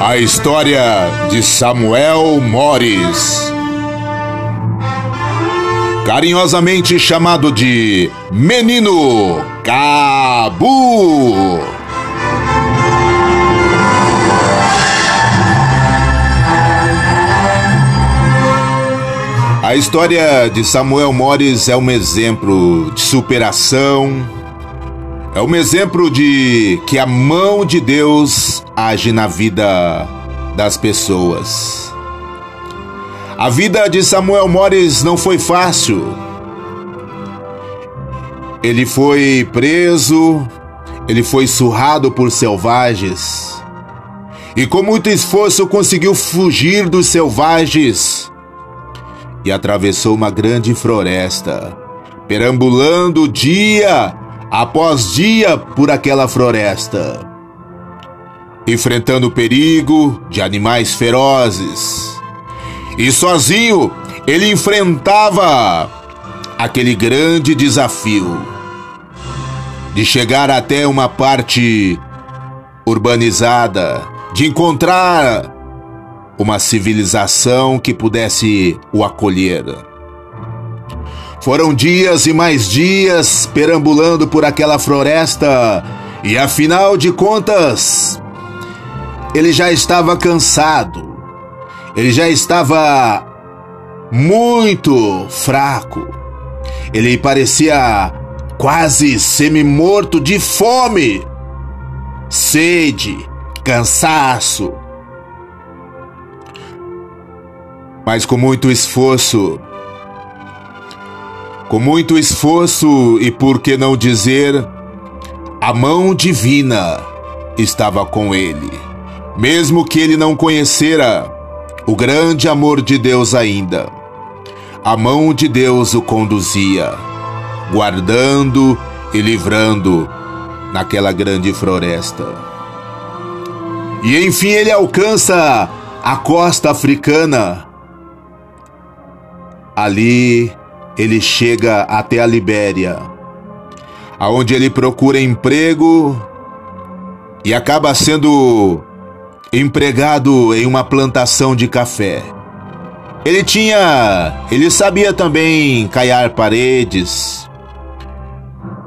A história de Samuel Mores. Carinhosamente chamado de Menino Cabu. A história de Samuel Mores é um exemplo de superação, é um exemplo de que a mão de Deus age na vida das pessoas. A vida de Samuel Mores não foi fácil. Ele foi preso, ele foi surrado por selvagens. E com muito esforço conseguiu fugir dos selvagens e atravessou uma grande floresta, perambulando dia após dia por aquela floresta, enfrentando o perigo de animais ferozes. E sozinho ele enfrentava aquele grande desafio de chegar até uma parte urbanizada, de encontrar uma civilização que pudesse o acolher. Foram dias e mais dias perambulando por aquela floresta e afinal de contas, ele já estava cansado, ele já estava muito fraco, ele parecia quase semi-morto de fome, sede, cansaço. mas com muito esforço. Com muito esforço e por que não dizer, a mão divina estava com ele, mesmo que ele não conhecera o grande amor de Deus ainda. A mão de Deus o conduzia, guardando e livrando naquela grande floresta. E enfim ele alcança a costa africana Ali ele chega até a Libéria, aonde ele procura emprego e acaba sendo empregado em uma plantação de café. Ele tinha, ele sabia também caiar paredes,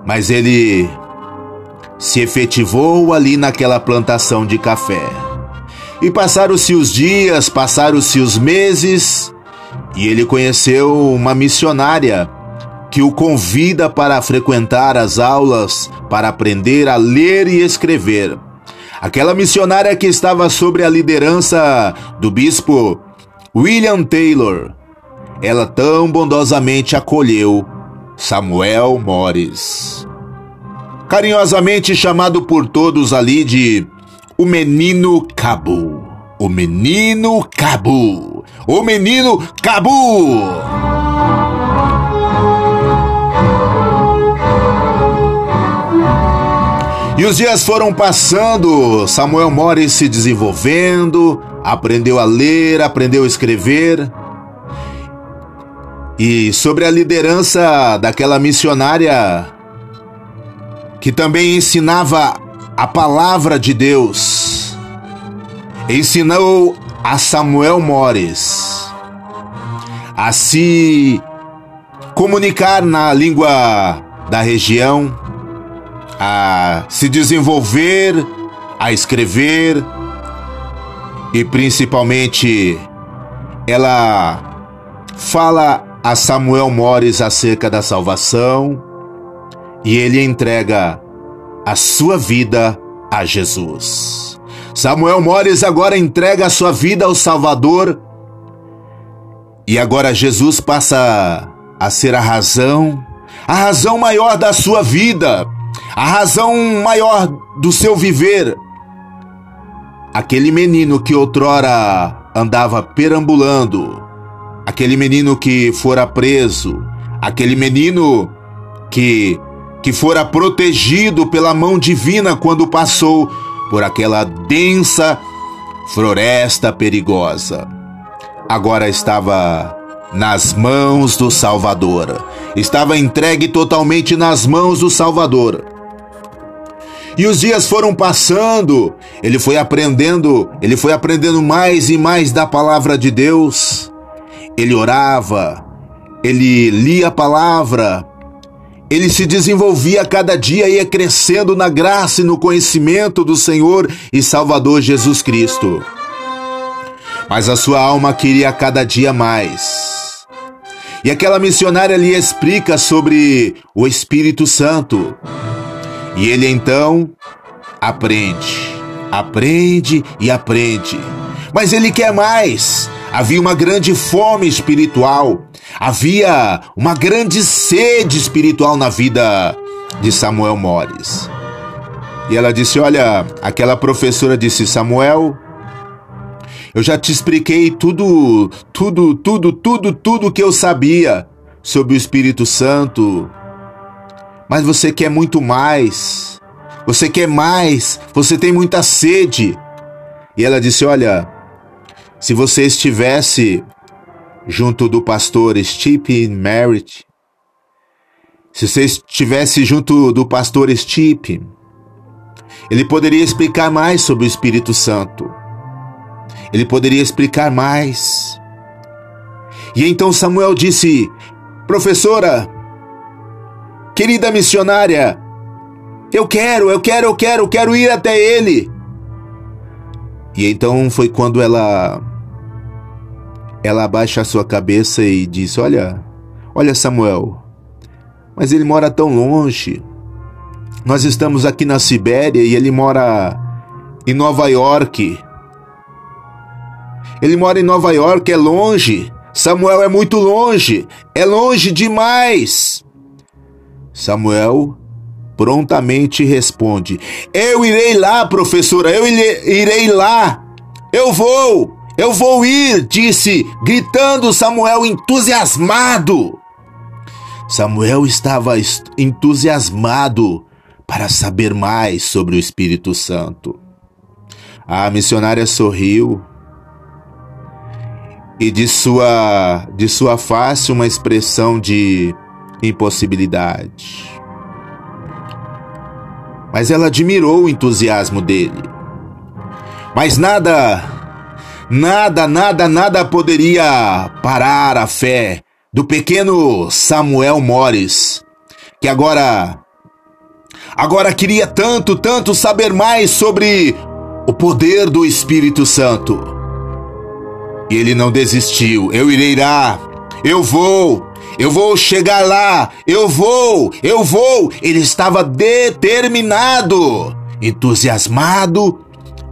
mas ele se efetivou ali naquela plantação de café. E passaram-se os dias, passaram-se os meses, e ele conheceu uma missionária que o convida para frequentar as aulas para aprender a ler e escrever. Aquela missionária que estava sob a liderança do bispo William Taylor. Ela tão bondosamente acolheu Samuel Morris. Carinhosamente chamado por todos ali de o menino Cabu. O menino Cabu. O menino Cabu. E os dias foram passando, Samuel Morris se desenvolvendo, aprendeu a ler, aprendeu a escrever. E sobre a liderança daquela missionária que também ensinava a palavra de Deus ensinou a Samuel Mores a se comunicar na língua da região, a se desenvolver, a escrever. E principalmente ela fala a Samuel Mores acerca da salvação. E ele entrega a sua vida a Jesus. Samuel Mores agora entrega a sua vida ao Salvador e agora Jesus passa a ser a razão, a razão maior da sua vida, a razão maior do seu viver. Aquele menino que outrora andava perambulando, aquele menino que fora preso, aquele menino que que fora protegido pela mão divina quando passou por aquela densa floresta perigosa. Agora estava nas mãos do Salvador. Estava entregue totalmente nas mãos do Salvador. E os dias foram passando, ele foi aprendendo, ele foi aprendendo mais e mais da palavra de Deus. Ele orava, ele lia a palavra, ele se desenvolvia cada dia e ia crescendo na graça e no conhecimento do Senhor e Salvador Jesus Cristo. Mas a sua alma queria cada dia mais. E aquela missionária lhe explica sobre o Espírito Santo. E ele então aprende, aprende e aprende. Mas ele quer mais. Havia uma grande fome espiritual. Havia uma grande sede espiritual na vida de Samuel Mores. E ela disse: Olha, aquela professora disse: Samuel, eu já te expliquei tudo, tudo, tudo, tudo, tudo que eu sabia sobre o Espírito Santo. Mas você quer muito mais. Você quer mais. Você tem muita sede. E ela disse: Olha, se você estivesse junto do pastor Steve Merritt, se você estivesse junto do pastor Steve, ele poderia explicar mais sobre o Espírito Santo. Ele poderia explicar mais. E então Samuel disse: Professora, querida missionária, eu quero, eu quero, eu quero, eu quero ir até ele. E então foi quando ela ela abaixa a sua cabeça e diz: Olha, olha, Samuel, mas ele mora tão longe. Nós estamos aqui na Sibéria e ele mora em Nova York. Ele mora em Nova York, é longe. Samuel é muito longe, é longe demais. Samuel prontamente responde: Eu irei lá, professora, eu irei lá. Eu vou, eu vou ir, disse, gritando Samuel entusiasmado. Samuel estava entusiasmado para saber mais sobre o Espírito Santo. A missionária sorriu e de sua, de sua face uma expressão de impossibilidade. Mas ela admirou o entusiasmo dele. Mas nada, nada, nada, nada poderia parar a fé do pequeno Samuel Morris, que agora agora queria tanto, tanto saber mais sobre o poder do Espírito Santo. E ele não desistiu. Eu irei lá. Eu vou. Eu vou chegar lá. Eu vou. Eu vou. Ele estava determinado, entusiasmado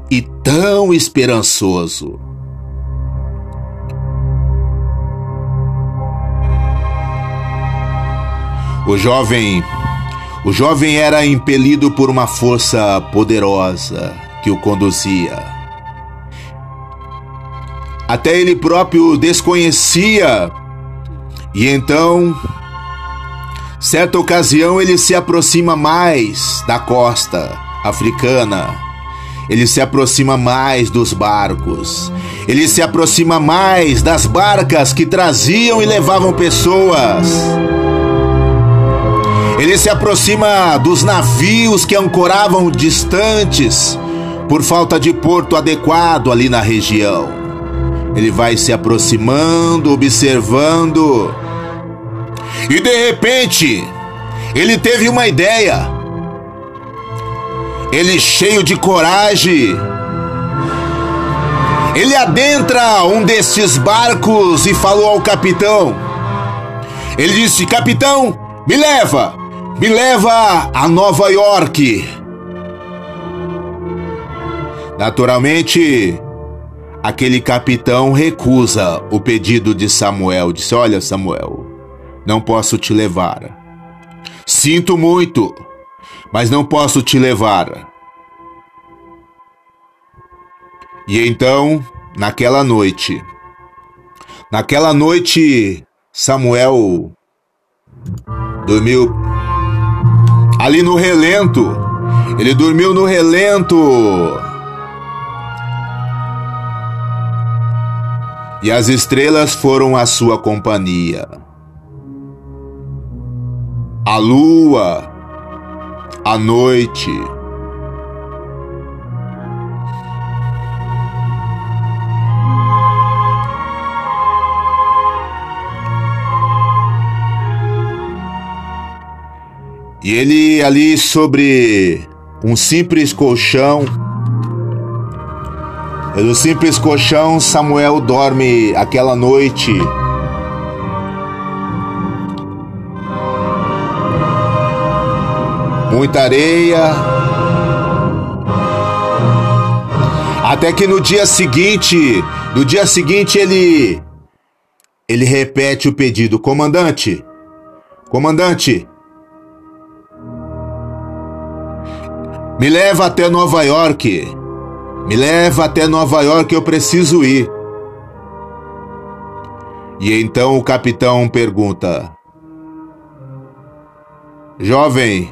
e tão esperançoso. O jovem, o jovem era impelido por uma força poderosa que o conduzia até ele próprio desconhecia. E então, certa ocasião, ele se aproxima mais da costa africana. Ele se aproxima mais dos barcos. Ele se aproxima mais das barcas que traziam e levavam pessoas. Ele se aproxima dos navios que ancoravam distantes por falta de porto adequado ali na região. Ele vai se aproximando, observando. E de repente, ele teve uma ideia. Ele, cheio de coragem, ele adentra um desses barcos e falou ao capitão. Ele disse: Capitão, me leva, me leva a Nova York. Naturalmente, Aquele capitão recusa o pedido de Samuel. Disse: Olha, Samuel, não posso te levar. Sinto muito, mas não posso te levar. E então, naquela noite, naquela noite, Samuel dormiu ali no relento. Ele dormiu no relento e as estrelas foram a sua companhia. A lua, a noite, E ele ali sobre um simples colchão. No simples colchão, Samuel dorme aquela noite. Muita areia. Até que no dia seguinte, no dia seguinte ele ele repete o pedido, comandante. Comandante, Me leva até Nova York. Me leva até Nova York, eu preciso ir. E então o capitão pergunta: Jovem,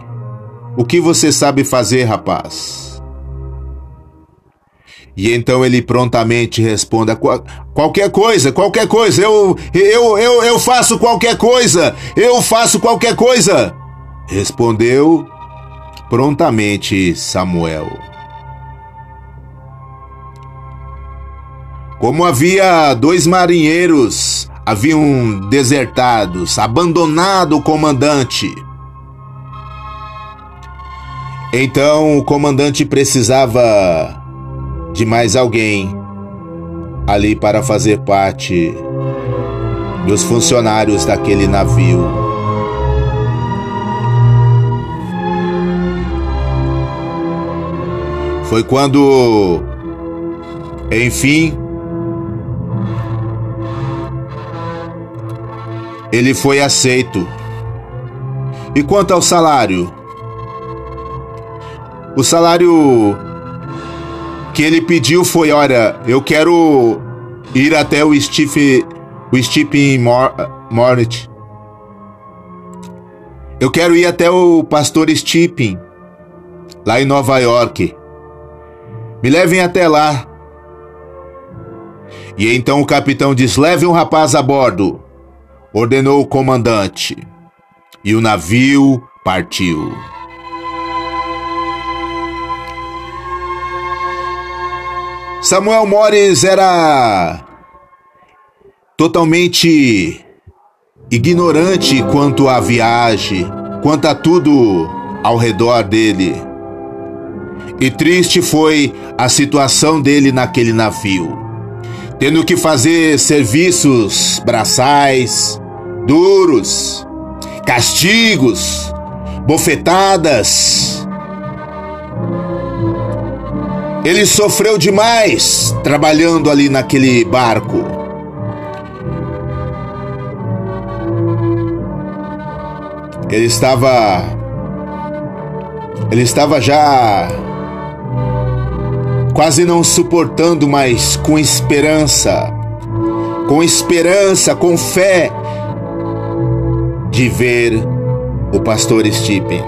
o que você sabe fazer, rapaz? E então ele prontamente responde: qualquer coisa, qualquer coisa, eu, eu, eu, eu faço qualquer coisa, eu faço qualquer coisa. Respondeu prontamente Samuel. Como havia dois marinheiros haviam desertados, abandonado o comandante. Então o comandante precisava de mais alguém ali para fazer parte dos funcionários daquele navio. Foi quando, enfim, ele foi aceito. E quanto ao salário? O salário que ele pediu foi: olha, eu quero ir até o Steve, o Stephen Mornet. Eu quero ir até o pastor Stephen, lá em Nova York. Me levem até lá. E então o capitão diz: Leve um rapaz a bordo. Ordenou o comandante. E o navio partiu. Samuel Mores era totalmente ignorante quanto à viagem, quanto a tudo ao redor dele. E triste foi a situação dele naquele navio, tendo que fazer serviços braçais, duros, castigos, bofetadas. Ele sofreu demais trabalhando ali naquele barco. Ele estava. Ele estava já quase não suportando mais, com esperança, com esperança, com fé, de ver o pastor Stephen.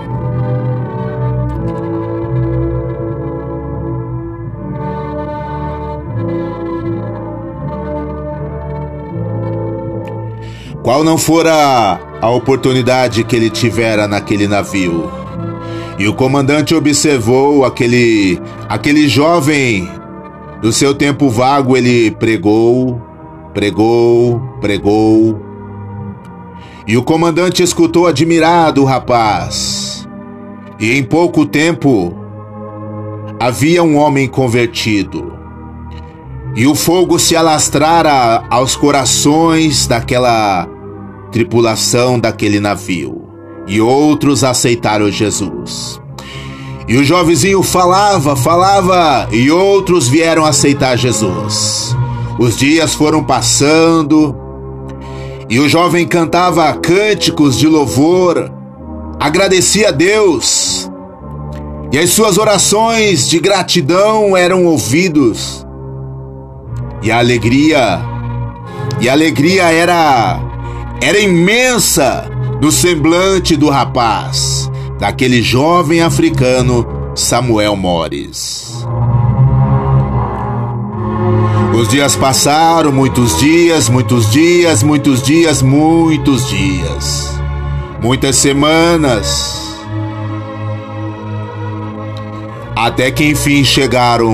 Qual não fora a oportunidade que ele tivera naquele navio? E o comandante observou aquele aquele jovem do seu tempo vago, ele pregou, pregou, pregou. E o comandante escutou admirado o rapaz. E em pouco tempo havia um homem convertido. E o fogo se alastrara aos corações daquela tripulação daquele navio e outros aceitaram Jesus. E o jovenzinho falava, falava, e outros vieram aceitar Jesus. Os dias foram passando, e o jovem cantava cânticos de louvor, agradecia a Deus, e as suas orações de gratidão eram ouvidos. E a alegria, e a alegria era era imensa no semblante do rapaz, daquele jovem africano Samuel Mores. Os dias passaram, muitos dias, muitos dias, muitos dias, muitos dias. Muitas semanas. Até que enfim chegaram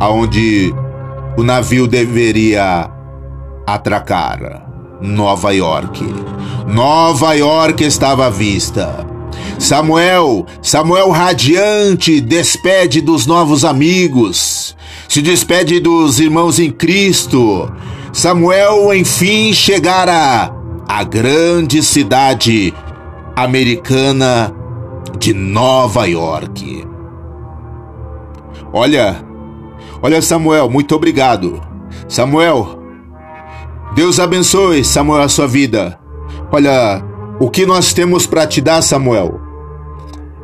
aonde o navio deveria atracar. Nova York. Nova York estava à vista. Samuel, Samuel radiante, despede dos novos amigos, se despede dos irmãos em Cristo. Samuel, enfim, chegara à grande cidade americana de Nova York. Olha, olha, Samuel, muito obrigado. Samuel, Deus abençoe, Samuel, a sua vida. Olha, o que nós temos para te dar, Samuel?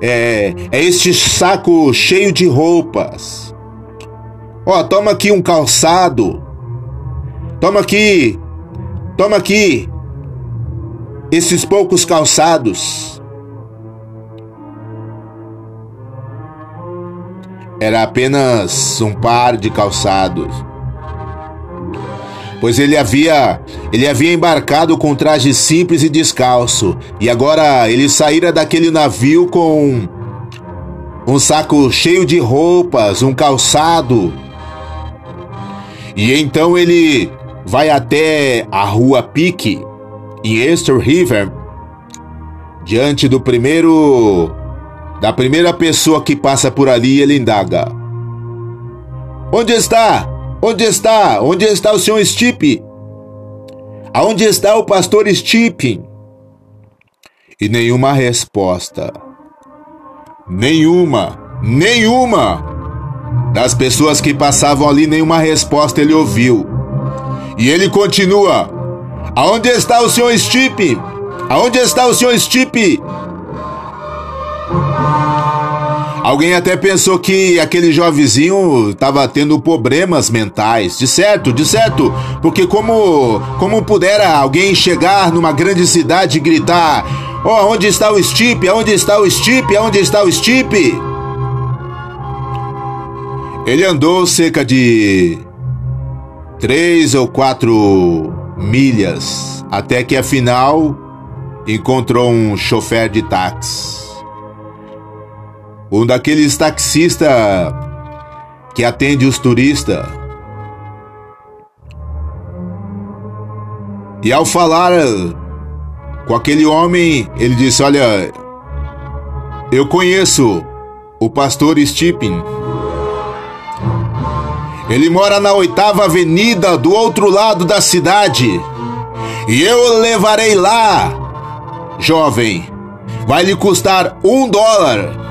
É, é este saco cheio de roupas. Ó, toma aqui um calçado. Toma aqui. Toma aqui. Esses poucos calçados. Era apenas um par de calçados pois ele havia ele havia embarcado com traje simples e descalço, e agora ele saíra daquele navio com um saco cheio de roupas, um calçado. E então ele vai até a rua Pique, em Easter River, diante do primeiro da primeira pessoa que passa por ali, ele indaga: Onde está? Onde está? Onde está o senhor Stipe? Aonde está o pastor Stipe? E nenhuma resposta. Nenhuma, nenhuma. Das pessoas que passavam ali, nenhuma resposta ele ouviu. E ele continua: Aonde está o senhor Stipe? Aonde está o senhor Stipe? Alguém até pensou que aquele jovenzinho estava tendo problemas mentais. De certo, de certo. Porque como, como pudera alguém chegar numa grande cidade e gritar: Oh, onde está o Stipe? Onde está o Stipe? Onde está o Stipe? Ele andou cerca de três ou quatro milhas até que afinal encontrou um chofer de táxi um daqueles taxistas que atende os turistas. E ao falar com aquele homem, ele disse: Olha, eu conheço o pastor Stephen. Ele mora na oitava avenida do outro lado da cidade. E eu levarei lá, jovem. Vai lhe custar um dólar.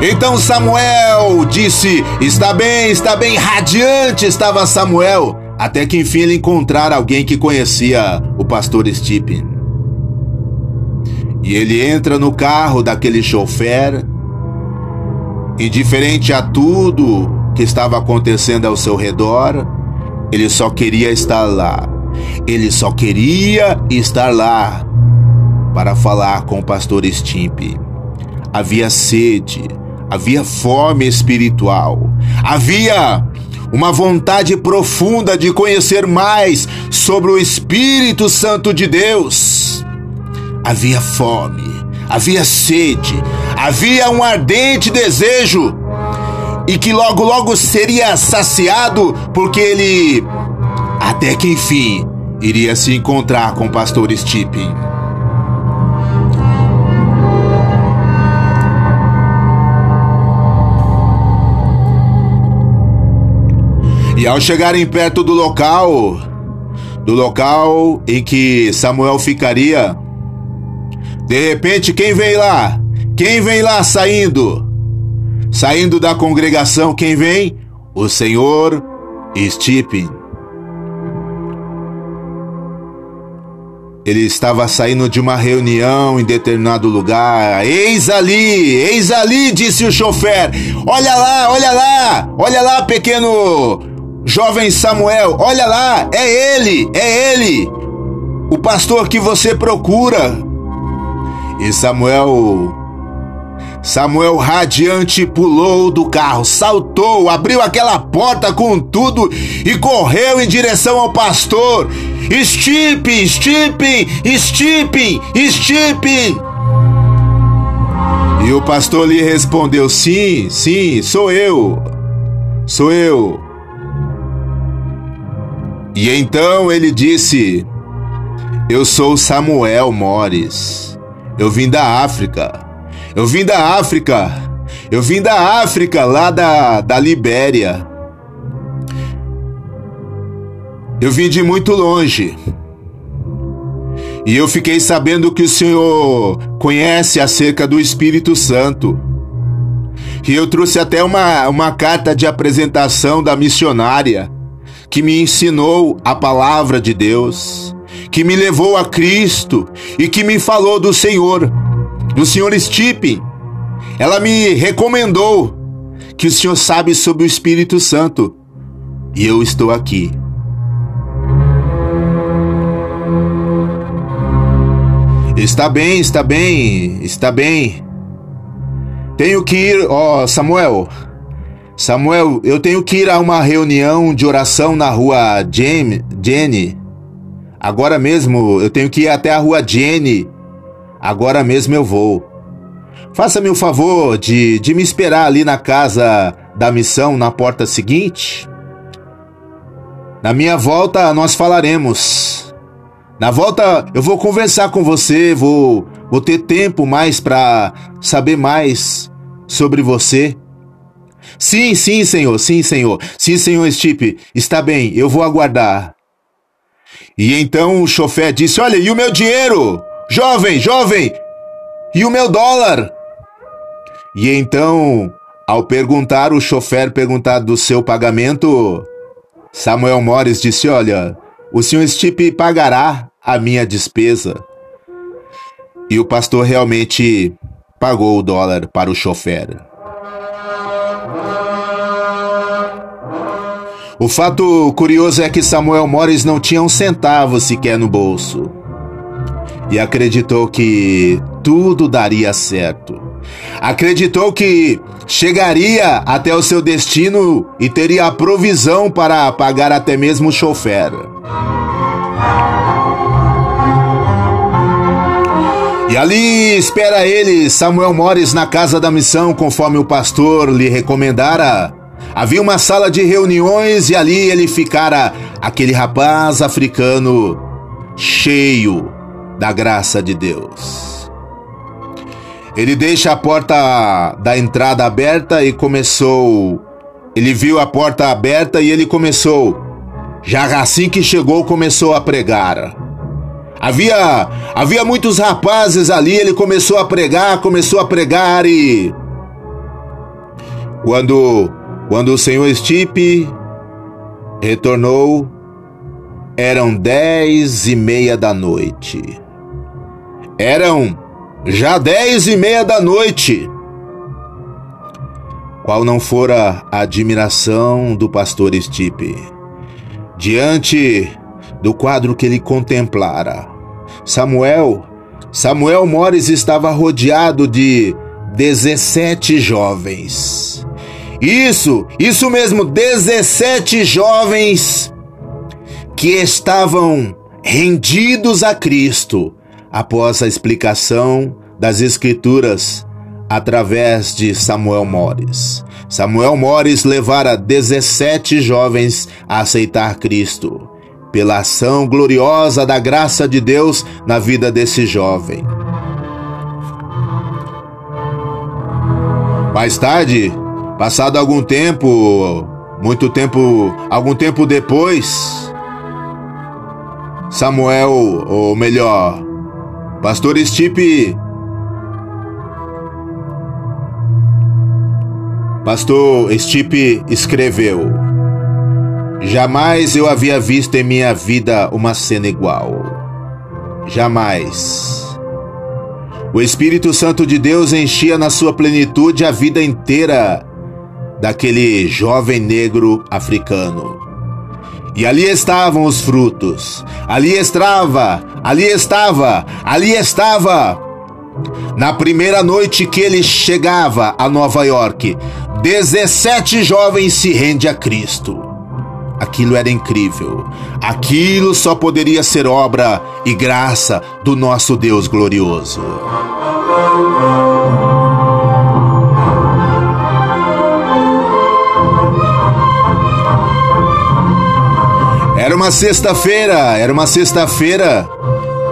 Então Samuel disse: Está bem, está bem, radiante estava Samuel, até que enfim ele encontrar alguém que conhecia o pastor Stephen. E ele entra no carro daquele chofer, indiferente a tudo que estava acontecendo ao seu redor, ele só queria estar lá. Ele só queria estar lá para falar com o pastor Stimp. Havia sede, havia fome espiritual, havia uma vontade profunda de conhecer mais sobre o Espírito Santo de Deus. Havia fome, havia sede, havia um ardente desejo e que logo logo seria saciado porque ele até que enfim iria se encontrar com o pastor Stipe. E ao chegarem perto do local, do local em que Samuel ficaria, de repente quem vem lá? Quem vem lá saindo? Saindo da congregação, quem vem? O Senhor Stephen. Ele estava saindo de uma reunião em determinado lugar. Eis ali, eis ali, disse o chofer. Olha lá, olha lá, olha lá, pequeno Jovem Samuel, olha lá, é ele, é ele, o pastor que você procura. E Samuel, Samuel radiante pulou do carro, saltou, abriu aquela porta com tudo e correu em direção ao pastor. Stipe, Stipe, Stipe, Stipe. E o pastor lhe respondeu: Sim, sim, sou eu, sou eu. E então ele disse: Eu sou Samuel Mores. Eu vim da África. Eu vim da África. Eu vim da África, lá da, da Libéria. Eu vim de muito longe. E eu fiquei sabendo que o Senhor conhece acerca do Espírito Santo. E eu trouxe até uma, uma carta de apresentação da missionária que me ensinou a palavra de Deus, que me levou a Cristo e que me falou do Senhor, do Senhor Stipe. Ela me recomendou que o Senhor sabe sobre o Espírito Santo e eu estou aqui. Está bem, está bem, está bem. Tenho que ir, ó, oh, Samuel. Samuel, eu tenho que ir a uma reunião de oração na rua Jane, Jenny. Agora mesmo, eu tenho que ir até a rua Jenny. Agora mesmo eu vou. Faça-me o favor de, de me esperar ali na casa da missão, na porta seguinte. Na minha volta, nós falaremos. Na volta, eu vou conversar com você, vou, vou ter tempo mais para saber mais sobre você. Sim, sim, senhor, sim, senhor. Sim, senhor Stipe, está bem, eu vou aguardar. E então o chofé disse: Olha, e o meu dinheiro? Jovem, jovem! E o meu dólar? E então, ao perguntar, o chofer perguntar do seu pagamento, Samuel Morris disse: Olha, o senhor Stipe pagará a minha despesa. E o pastor realmente pagou o dólar para o chofer. O fato curioso é que Samuel Morris não tinha um centavo sequer no bolso. E acreditou que tudo daria certo. Acreditou que chegaria até o seu destino e teria a provisão para pagar até mesmo o chofer. E ali espera ele, Samuel Morris, na casa da missão, conforme o pastor lhe recomendara. Havia uma sala de reuniões e ali ele ficara aquele rapaz africano cheio da graça de Deus. Ele deixa a porta da entrada aberta e começou. Ele viu a porta aberta e ele começou. Já assim que chegou, começou a pregar. Havia havia muitos rapazes ali, ele começou a pregar, começou a pregar e quando quando o senhor Stipe retornou, eram dez e meia da noite. Eram já dez e meia da noite. Qual não fora a admiração do pastor Stipe diante do quadro que ele contemplara? Samuel, Samuel Mores estava rodeado de dezessete jovens isso, isso mesmo, 17 jovens que estavam rendidos a Cristo após a explicação das Escrituras através de Samuel Mores. Samuel Mores levara 17 jovens a aceitar Cristo pela ação gloriosa da graça de Deus na vida desse jovem. Mais tarde, Passado algum tempo, muito tempo, algum tempo depois, Samuel, ou melhor, Pastor Stipe Pastor Stipe escreveu: Jamais eu havia visto em minha vida uma cena igual. Jamais. O Espírito Santo de Deus enchia na sua plenitude a vida inteira daquele jovem negro africano. E ali estavam os frutos. Ali estava, ali estava, ali estava. Na primeira noite que ele chegava a Nova York, 17 jovens se rendem a Cristo. Aquilo era incrível. Aquilo só poderia ser obra e graça do nosso Deus glorioso. Era uma sexta-feira, era uma sexta-feira,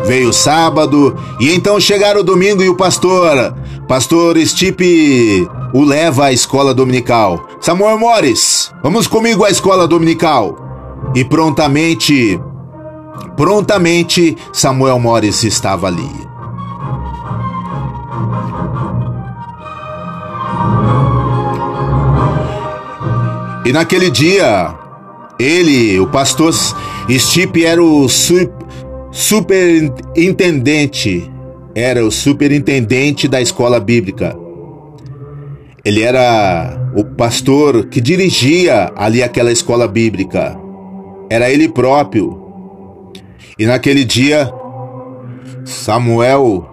veio sábado, e então chegaram o domingo e o pastor, pastor Stipe, o leva à escola dominical. Samuel Morris, vamos comigo à escola dominical. E prontamente, prontamente, Samuel Morris estava ali. E naquele dia, ele, o pastor Stipe, era o su superintendente, era o superintendente da escola bíblica. Ele era o pastor que dirigia ali aquela escola bíblica. Era ele próprio. E naquele dia, Samuel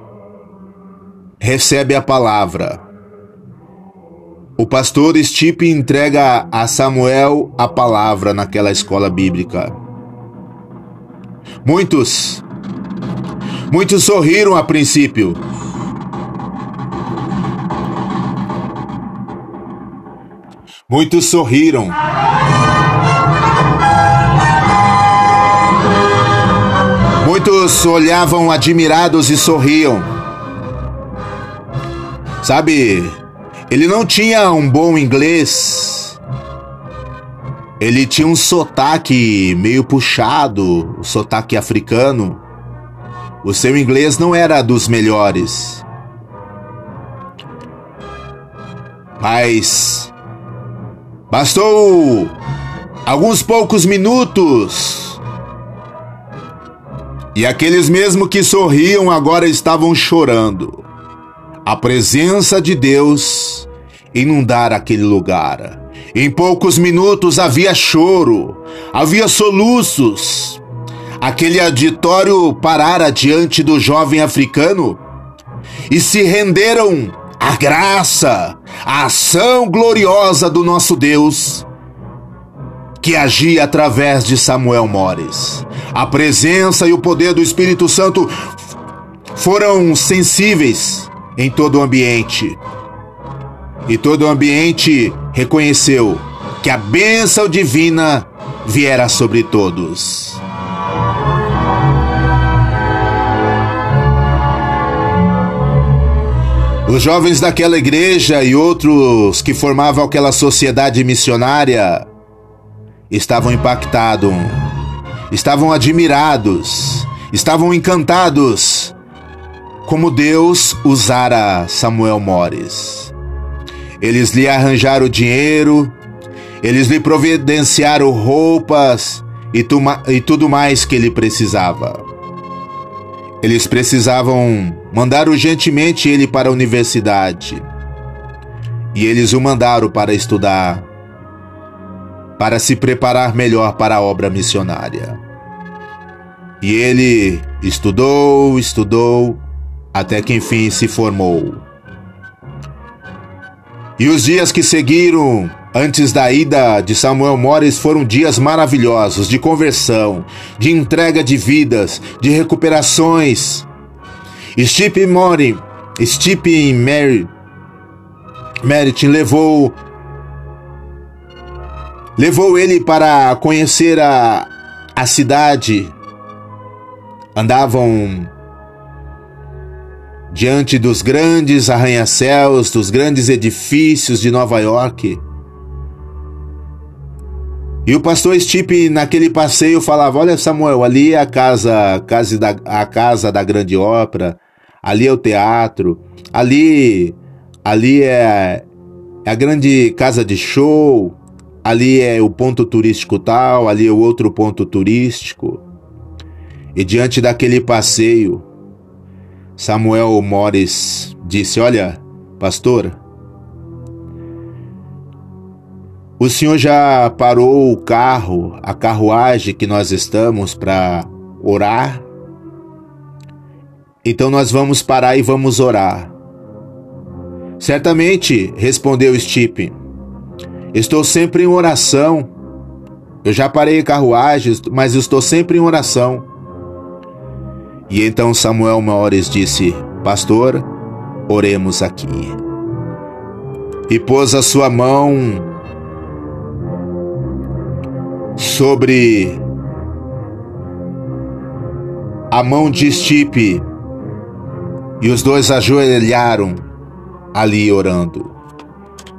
recebe a palavra. O pastor Stipe entrega a Samuel a palavra naquela escola bíblica. Muitos, muitos sorriram a princípio. Muitos sorriram. Muitos olhavam admirados e sorriam. Sabe, ele não tinha um bom inglês, ele tinha um sotaque meio puxado, o sotaque africano. O seu inglês não era dos melhores. Mas bastou alguns poucos minutos e aqueles mesmo que sorriam agora estavam chorando. A presença de Deus inundar aquele lugar. Em poucos minutos havia choro, havia soluços. Aquele auditório parara diante do jovem africano e se renderam à graça, à ação gloriosa do nosso Deus, que agia através de Samuel Mores. A presença e o poder do Espírito Santo foram sensíveis em todo o ambiente e todo o ambiente reconheceu que a bênção divina viera sobre todos. Os jovens daquela igreja e outros que formavam aquela sociedade missionária estavam impactados, estavam admirados, estavam encantados como Deus usara Samuel Mores. Eles lhe arranjaram dinheiro, eles lhe providenciaram roupas e, e tudo mais que ele precisava. Eles precisavam mandar urgentemente ele para a universidade. E eles o mandaram para estudar, para se preparar melhor para a obra missionária. E ele estudou, estudou, até que enfim se formou. E os dias que seguiram antes da ida de Samuel Morris foram dias maravilhosos de conversão, de entrega de vidas, de recuperações. Steve Mori, Steve Mary, Meritin levou levou ele para conhecer a, a cidade. Andavam diante dos grandes arranha-céus, dos grandes edifícios de Nova York. E o pastor Stipe, naquele passeio, falava: Olha, Samuel, ali é a casa, casa da, a casa da grande ópera, ali é o teatro, ali, ali é, é a grande casa de show, ali é o ponto turístico tal, ali é o outro ponto turístico. E diante daquele passeio, Samuel Mores disse: Olha, pastor, o senhor já parou o carro, a carruagem que nós estamos para orar? Então nós vamos parar e vamos orar. Certamente, respondeu Stipe. Estou sempre em oração. Eu já parei carruagens, mas estou sempre em oração. E então Samuel Maores disse: Pastor, oremos aqui. E pôs a sua mão sobre a mão de Estipe e os dois ajoelharam ali orando.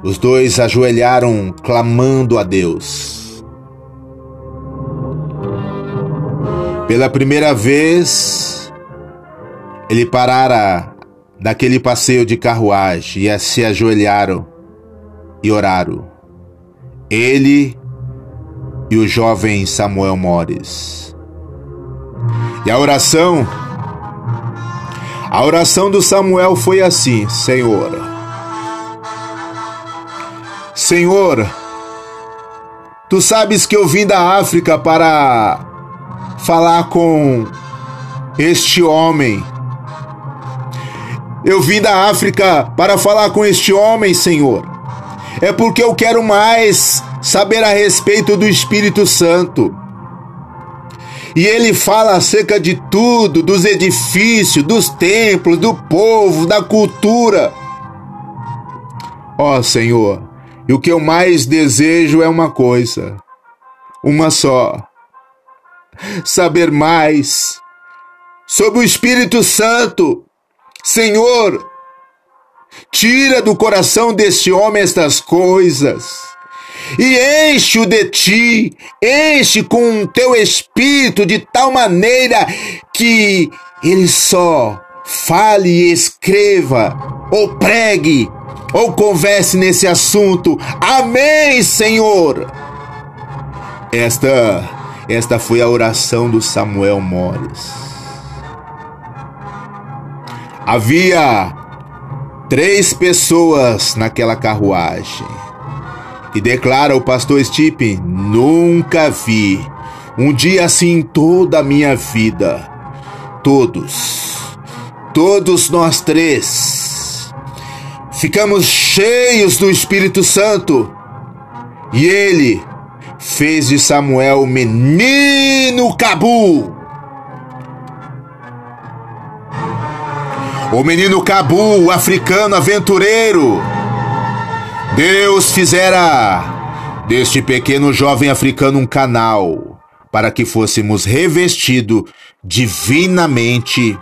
Os dois ajoelharam clamando a Deus. Pela primeira vez, ele parara daquele passeio de carruagem e se ajoelharam e oraram. Ele e o jovem Samuel Mores. E a oração, a oração do Samuel foi assim: Senhor, Senhor, tu sabes que eu vim da África para falar com este homem. Eu vim da África para falar com este homem, Senhor. É porque eu quero mais saber a respeito do Espírito Santo. E ele fala acerca de tudo, dos edifícios, dos templos, do povo, da cultura. Ó oh, Senhor, e o que eu mais desejo é uma coisa, uma só: saber mais sobre o Espírito Santo. Senhor, tira do coração deste homem estas coisas e enche-o de ti, enche com teu espírito de tal maneira que ele só fale e escreva, ou pregue, ou converse nesse assunto. Amém, Senhor. Esta esta foi a oração do Samuel Mores. Havia três pessoas naquela carruagem. E declara o pastor Stipe: Nunca vi um dia assim em toda a minha vida. Todos, todos nós três, ficamos cheios do Espírito Santo. E ele fez de Samuel menino Cabu. O menino Cabu, africano aventureiro Deus fizera deste pequeno jovem africano um canal para que fôssemos revestidos divinamente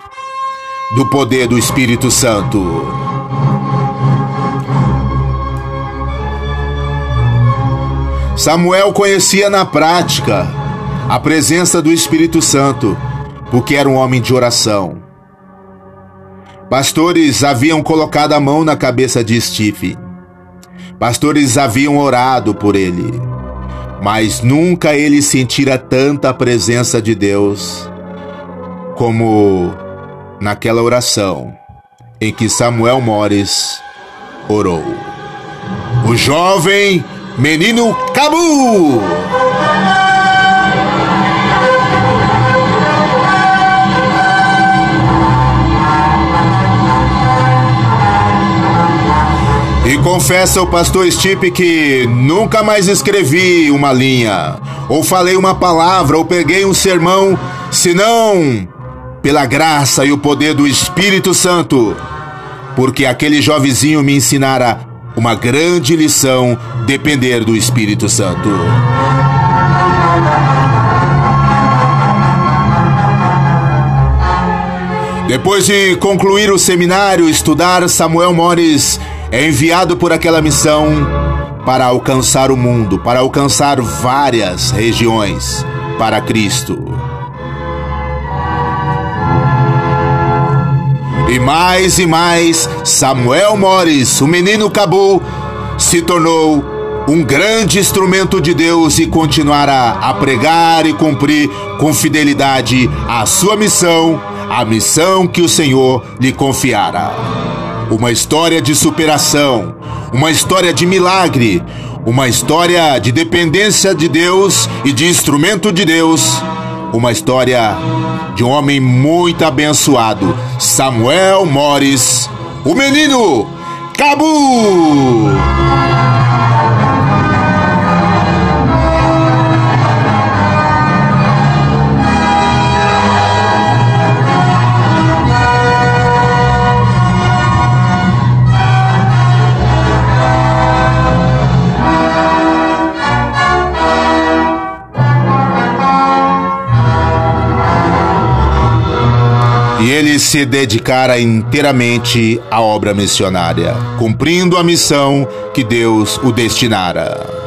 do poder do Espírito Santo. Samuel conhecia na prática a presença do Espírito Santo, porque era um homem de oração. Pastores haviam colocado a mão na cabeça de Steve Pastores haviam orado por ele, mas nunca ele sentira tanta presença de Deus como naquela oração em que Samuel Mores orou. O jovem menino Cabu! E confessa o pastor Stipe que nunca mais escrevi uma linha, ou falei uma palavra, ou peguei um sermão, senão pela graça e o poder do Espírito Santo, porque aquele jovenzinho me ensinara uma grande lição depender do Espírito Santo. Depois de concluir o seminário, estudar Samuel Mores é enviado por aquela missão para alcançar o mundo, para alcançar várias regiões para Cristo. Mais e mais, Samuel Morris, o menino Cabu, se tornou um grande instrumento de Deus e continuará a pregar e cumprir com fidelidade a sua missão, a missão que o Senhor lhe confiara. Uma história de superação, uma história de milagre, uma história de dependência de Deus e de instrumento de Deus, uma história de um homem muito abençoado, Samuel Morris, o menino Cabu. se dedicara inteiramente à obra missionária, cumprindo a missão que Deus o destinara.